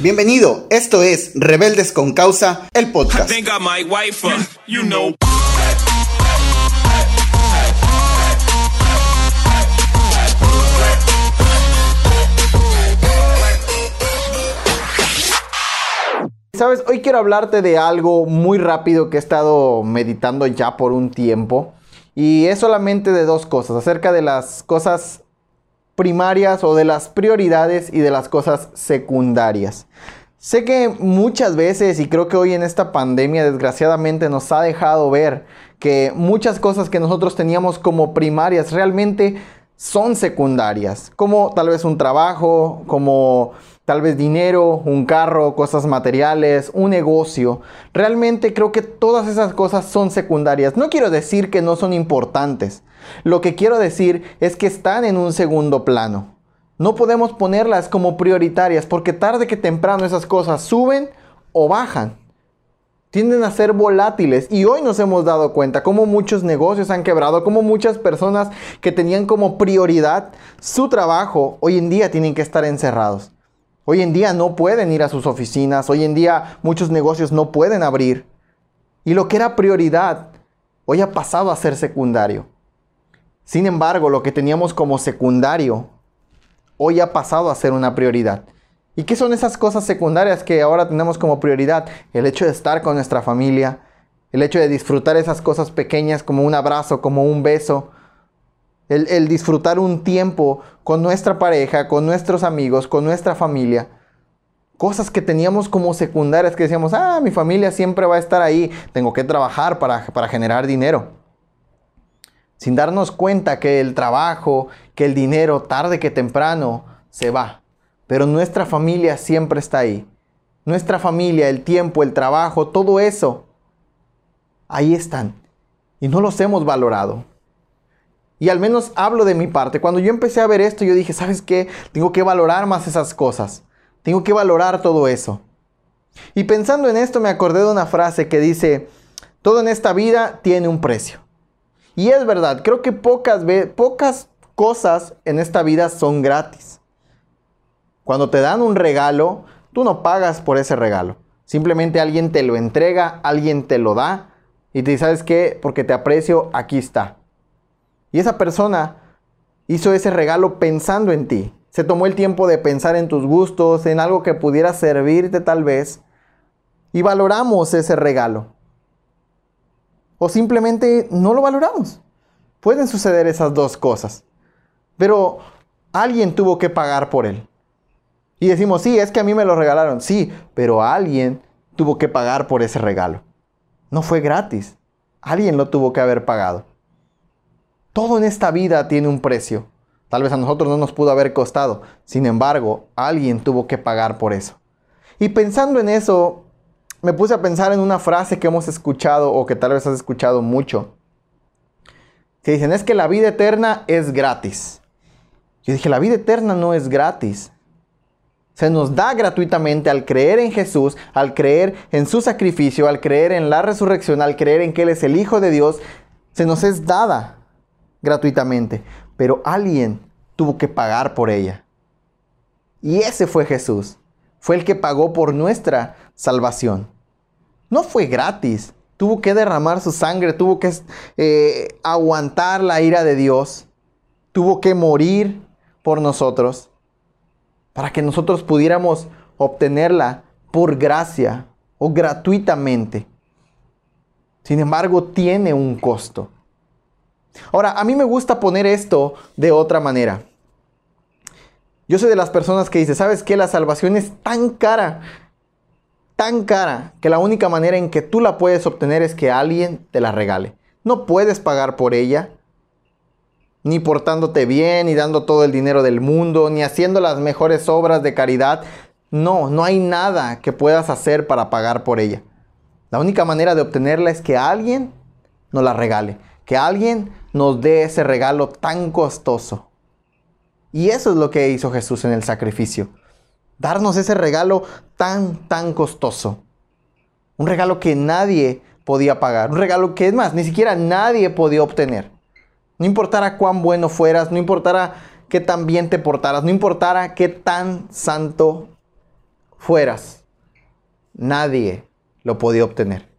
Bienvenido, esto es Rebeldes con Causa, el I podcast. think I might wife her. You know. Sabes, hoy quiero hablarte de algo muy rápido que he estado meditando ya por un tiempo. Y es solamente de dos cosas, acerca de las cosas primarias o de las prioridades y de las cosas secundarias. Sé que muchas veces, y creo que hoy en esta pandemia desgraciadamente nos ha dejado ver que muchas cosas que nosotros teníamos como primarias realmente son secundarias, como tal vez un trabajo, como tal vez dinero, un carro, cosas materiales, un negocio. Realmente creo que todas esas cosas son secundarias. No quiero decir que no son importantes. Lo que quiero decir es que están en un segundo plano. No podemos ponerlas como prioritarias porque tarde que temprano esas cosas suben o bajan. Tienden a ser volátiles y hoy nos hemos dado cuenta cómo muchos negocios han quebrado, cómo muchas personas que tenían como prioridad su trabajo hoy en día tienen que estar encerrados. Hoy en día no pueden ir a sus oficinas, hoy en día muchos negocios no pueden abrir. Y lo que era prioridad hoy ha pasado a ser secundario. Sin embargo, lo que teníamos como secundario hoy ha pasado a ser una prioridad. ¿Y qué son esas cosas secundarias que ahora tenemos como prioridad? El hecho de estar con nuestra familia, el hecho de disfrutar esas cosas pequeñas como un abrazo, como un beso, el, disfrutar un tiempo con nuestra pareja, con nuestros amigos, con nuestra familia. Cosas que teníamos como secundarias que decíamos, ah, mi familia siempre va a estar ahí, tengo que trabajar para, para generar dinero sin darnos cuenta que el trabajo, que el dinero, tarde que temprano, se va. Pero nuestra familia siempre está ahí. Nuestra familia, el tiempo, el trabajo, todo eso, ahí están. Y no los hemos valorado. Y al menos hablo de mi parte. Cuando yo empecé a ver esto, yo dije, ¿sabes qué? Tengo que valorar más esas cosas. Tengo que valorar todo eso. Y pensando en esto, me acordé de una frase que dice, todo en esta vida tiene un precio. Y es verdad, creo que pocas, pocas cosas en esta vida son gratis. Cuando te dan un regalo, tú no pagas por ese regalo. Simplemente alguien te lo entrega, alguien te lo da y te dice, ¿sabes qué? Porque te aprecio, aquí está. Y esa persona hizo ese regalo pensando en ti. Se tomó el tiempo de pensar en tus gustos, en algo que pudiera servirte tal vez. Y valoramos ese regalo o simplemente no lo valoramos. Pueden suceder esas dos cosas. Pero alguien tuvo que pagar por él. Y decimos, sí, es que a mí me lo regalaron. Sí, pero alguien tuvo que pagar por ese regalo. No fue gratis. Alguien lo tuvo que haber pagado. Todo en esta vida tiene un precio. Tal vez a nosotros no nos pudo haber costado. Sin embargo, alguien tuvo que pagar por eso. Y pensando en eso, me puse a pensar en una frase que hemos escuchado o que tal vez has escuchado mucho. Que dicen, es que la vida eterna es gratis. Yo dije, la vida eterna no es gratis. Se nos da gratuitamente al creer en Jesús, al creer en su sacrificio, al creer en la resurrección, al creer en que Él es el Hijo de Dios. Se nos es dada gratuitamente. Pero alguien tuvo que pagar por ella. Y ese fue Jesús. Fue el que pagó por nuestra salvación. No fue gratis. Tuvo que derramar su sangre, tuvo que eh, aguantar la ira de Dios. Tuvo que morir por nosotros para que nosotros pudiéramos obtenerla por gracia o gratuitamente. Sin embargo, tiene un costo. Ahora, a mí me gusta poner esto de otra manera. Yo soy de las personas que dice, ¿sabes qué? La salvación es tan cara, tan cara, que la única manera en que tú la puedes obtener es que alguien te la regale. No puedes pagar por ella, ni portándote bien, ni dando todo el dinero del mundo, ni haciendo las mejores obras de caridad. No, no hay nada que puedas hacer para pagar por ella. La única manera de obtenerla es que alguien nos la regale, que alguien nos dé ese regalo tan costoso. Y eso es lo que hizo Jesús en el sacrificio. Darnos ese regalo tan, tan costoso. Un regalo que nadie podía pagar. Un regalo que es más, ni siquiera nadie podía obtener. No importara cuán bueno fueras, no importara qué tan bien te portaras, no importara qué tan santo fueras. Nadie lo podía obtener.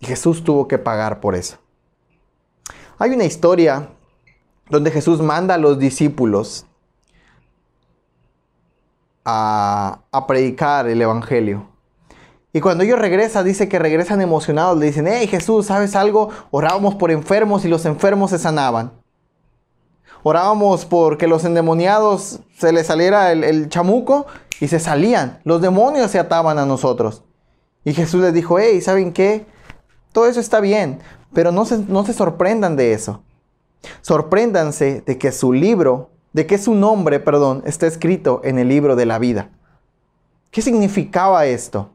Y Jesús tuvo que pagar por eso. Hay una historia donde Jesús manda a los discípulos a, predicar el Evangelio. Y cuando ellos regresan, dice que regresan emocionados. Le dicen, hey Jesús, ¿sabes algo? Orábamos por enfermos y los enfermos se sanaban. Orábamos porque los endemoniados se les saliera el, chamuco y se salían. Los demonios se ataban a nosotros. Y Jesús les dijo, hey, ¿saben qué? Todo eso está bien, pero no se, no se sorprendan de eso. Sorpréndanse de que su libro, de que su nombre, perdón, está escrito en el libro de la vida. ¿Qué significaba esto?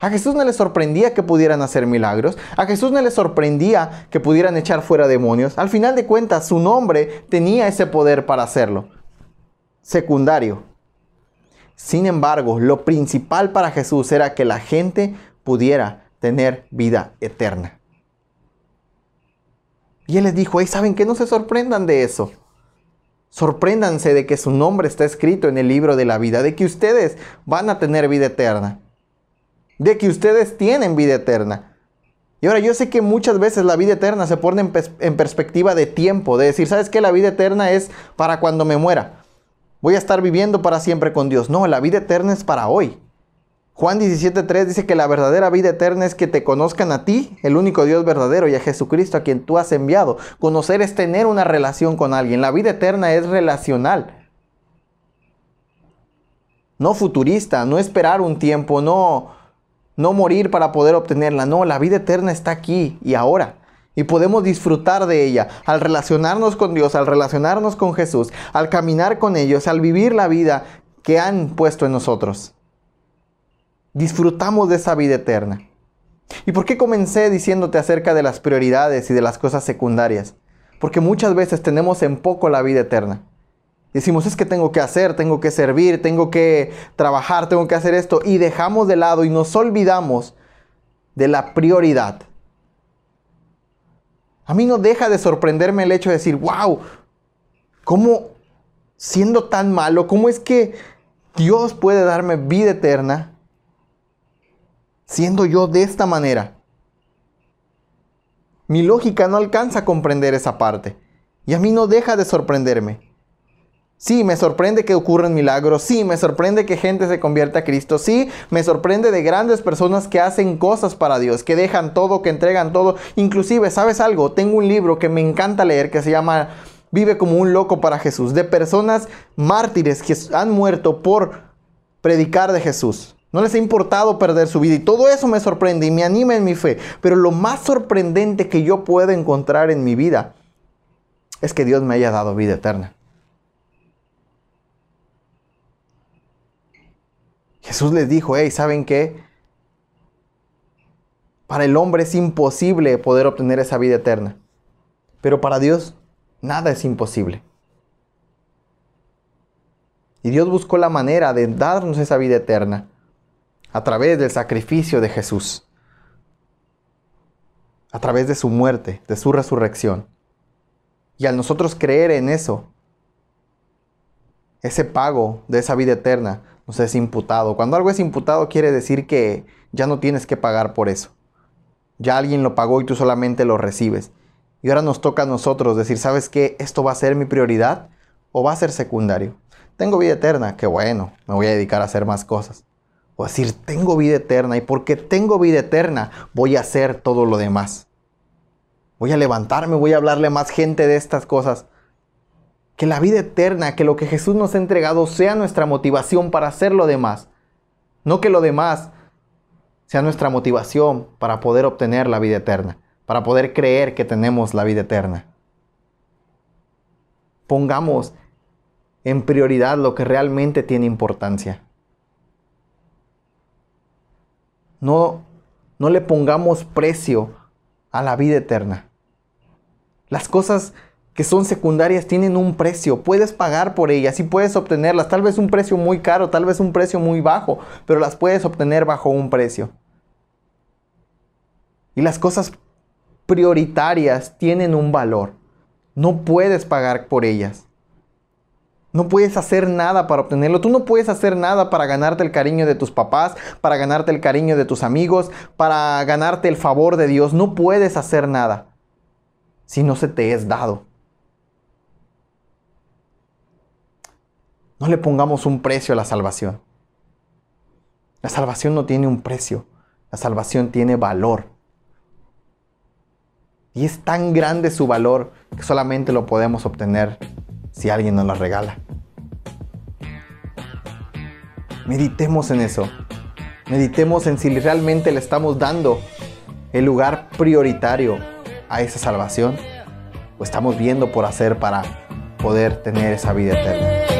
A Jesús no le sorprendía que pudieran hacer milagros. A Jesús no le sorprendía que pudieran echar fuera demonios. Al final de cuentas, su nombre tenía ese poder para hacerlo. Secundario. Sin embargo, lo principal para Jesús era que la gente pudiera tener vida eterna. Y él les dijo, ¿saben qué? No se sorprendan de eso. Sorpréndanse de que su nombre está escrito en el libro de la vida, de que ustedes van a tener vida eterna, de que ustedes tienen vida eterna. Y ahora yo sé que muchas veces la vida eterna se pone en, perspectiva de tiempo, de decir, ¿sabes qué? La vida eterna es para cuando me muera. Voy a estar viviendo para siempre con Dios. No, la vida eterna es para hoy. Juan 17.3 dice que la verdadera vida eterna es que te conozcan a ti, el único Dios verdadero, y a Jesucristo a quien tú has enviado. Conocer es tener una relación con alguien. La vida eterna es relacional. No futurista, no esperar un tiempo, no, no morir para poder obtenerla. No, la vida eterna está aquí y ahora. Y podemos disfrutar de ella al relacionarnos con Dios, al relacionarnos con Jesús, al caminar con ellos, al vivir la vida que han puesto en nosotros disfrutamos de esa vida eterna. ¿Y por qué comencé diciéndote acerca de las prioridades y de las cosas secundarias? Porque muchas veces tenemos en poco la vida eterna. Decimos, es que tengo que hacer, tengo que servir, tengo que trabajar, tengo que hacer esto. Y dejamos de lado y nos olvidamos de la prioridad. A mí no deja de sorprenderme el hecho de decir, wow, ¿cómo siendo tan malo, cómo es que Dios puede darme vida eterna siendo yo de esta manera. Mi lógica no alcanza a comprender esa parte. Y a mí no deja de sorprenderme. Sí, me sorprende que ocurran milagros. Sí, me sorprende que gente se convierta a Cristo. Sí, me sorprende de grandes personas que hacen cosas para Dios, que dejan todo, que entregan todo. Inclusive, ¿sabes algo? Tengo un libro que me encanta leer que se llama Vive como un loco para Jesús. De personas mártires que han muerto por predicar de Jesús. No les ha importado perder su vida y todo eso me sorprende y me anima en mi fe. Pero lo más sorprendente que yo puedo encontrar en mi vida es que Dios me haya dado vida eterna. Jesús les dijo, hey, ¿saben qué? Para el hombre es imposible poder obtener esa vida eterna. Pero para Dios nada es imposible. Y Dios buscó la manera de darnos esa vida eterna a través del sacrificio de Jesús, a través de su muerte, de su resurrección. Y al nosotros creer en eso, ese pago de esa vida eterna nos es imputado. Cuando algo es imputado quiere decir que ya no tienes que pagar por eso. Ya alguien lo pagó y tú solamente lo recibes. Y ahora nos toca a nosotros decir, ¿sabes qué? ¿Esto va a ser mi prioridad o va a ser secundario? Tengo vida eterna, qué bueno, me voy a dedicar a hacer más cosas. O decir, tengo vida eterna y porque tengo vida eterna voy a hacer todo lo demás. Voy a levantarme, voy a hablarle a más gente de estas cosas. Que la vida eterna, que lo que Jesús nos ha entregado sea nuestra motivación para hacer lo demás. No que lo demás sea nuestra motivación para poder obtener la vida eterna, para poder creer que tenemos la vida eterna. Pongamos en prioridad lo que realmente tiene importancia. No, no le pongamos precio a la vida eterna. Las cosas que son secundarias tienen un precio, puedes pagar por ellas y puedes obtenerlas, tal vez un precio muy caro, tal vez un precio muy bajo, pero las puedes obtener bajo un precio. Y las cosas prioritarias tienen un valor, no puedes pagar por ellas. No puedes hacer nada para obtenerlo. Tú no puedes hacer nada para ganarte el cariño de tus papás, para ganarte el cariño de tus amigos, para ganarte el favor de Dios. No puedes hacer nada si no se te es dado. No le pongamos un precio a la salvación. La salvación no tiene un precio. La salvación tiene valor. Y es tan grande su valor que solamente lo podemos obtener si alguien nos la regala. Meditemos en eso. Meditemos en si realmente le estamos dando el lugar prioritario a esa salvación o estamos viendo por hacer para poder tener esa vida eterna.